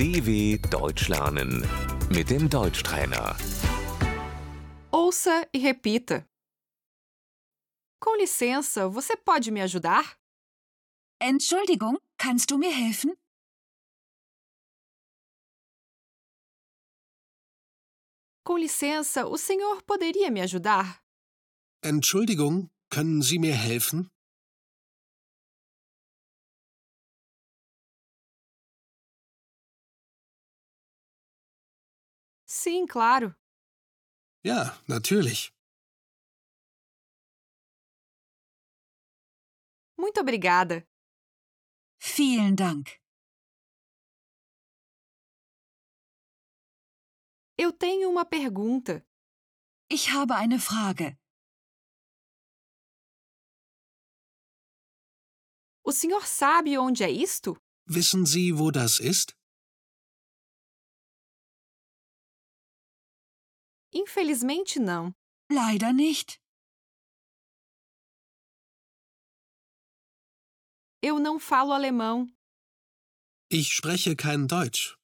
DW Deutsch lernen mit dem Deutschtrainer. Ouça e repita. Com licença, você pode me ajudar? Entschuldigung, kannst du mir helfen? Com licença, o senhor poderia me ajudar? Entschuldigung, können Sie mir helfen? Sim, claro. Ja, natürlich. Muito obrigada. Vielen Dank. Eu tenho uma pergunta. Ich habe eine Frage. O senhor sabe onde é isto? Wissen Sie, wo das ist? Infelizmente não. Leider nicht. Eu não falo alemão. Ich spreche kein Deutsch.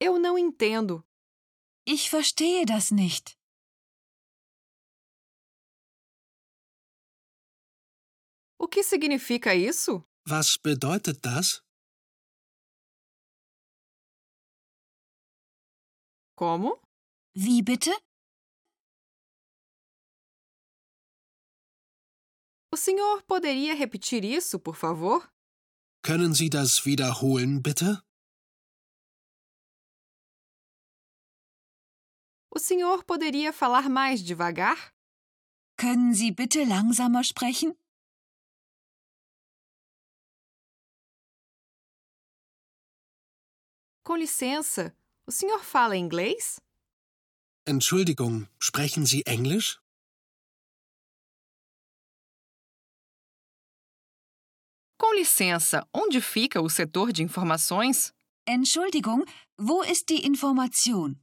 Eu não entendo. Ich verstehe das nicht. O que significa isso? Was bedeutet das? Como? Wie bitte? O senhor poderia repetir isso, por favor? Können Sie das wiederholen, bitte? O senhor poderia falar mais devagar? Können Sie bitte langsamer sprechen? Com licença, o senhor fala inglês? Entschuldigung, sprechen Sie Englisch? Com licença, onde fica o setor de informações? Entschuldigung, wo ist die Information?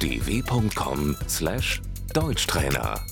dw.com/deutschtrainer